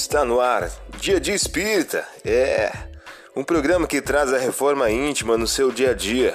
Está no ar, Dia de Espírita. É um programa que traz a reforma íntima no seu dia a dia.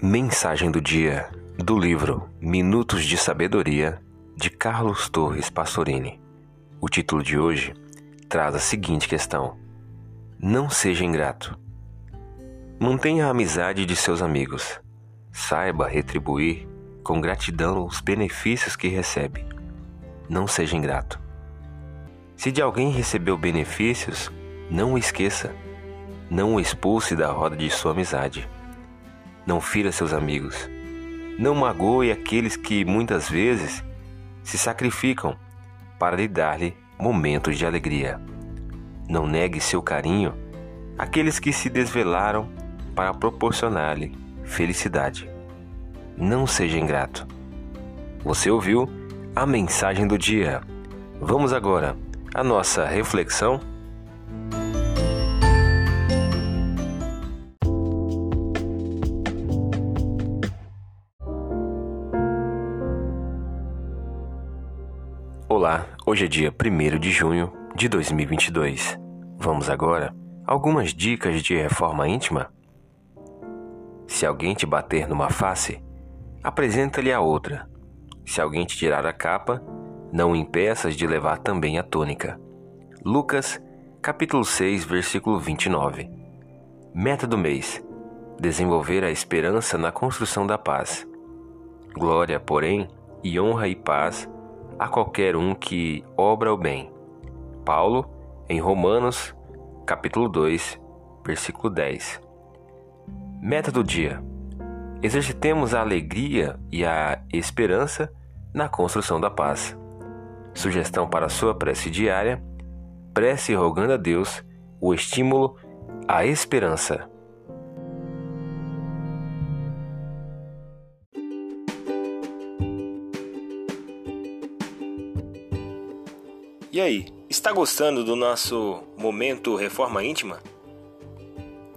Mensagem do dia do livro Minutos de Sabedoria de Carlos Torres Pastorini. O título de hoje traz a seguinte questão: Não seja ingrato. Mantenha a amizade de seus amigos. Saiba retribuir com gratidão os benefícios que recebe. Não seja ingrato. Se de alguém recebeu benefícios, não o esqueça. Não o expulse da roda de sua amizade. Não fira seus amigos. Não magoe aqueles que muitas vezes se sacrificam para lhe dar-lhe momentos de alegria. Não negue seu carinho àqueles que se desvelaram para proporcionar-lhe felicidade. Não seja ingrato. Você ouviu a mensagem do dia. Vamos agora à nossa reflexão. Olá, hoje é dia 1 de junho de 2022. Vamos agora algumas dicas de reforma íntima? Se alguém te bater numa face, apresenta-lhe a outra. Se alguém te tirar a capa, não impeças de levar também a túnica. Lucas, capítulo 6, versículo 29. Meta do mês: desenvolver a esperança na construção da paz. Glória, porém, e honra e paz a qualquer um que obra o bem. Paulo, em Romanos, capítulo 2, versículo 10. Meta do dia: exercitemos a alegria e a esperança na construção da paz. Sugestão para sua prece diária: prece rogando a Deus o estímulo à esperança. E aí, está gostando do nosso momento Reforma Íntima?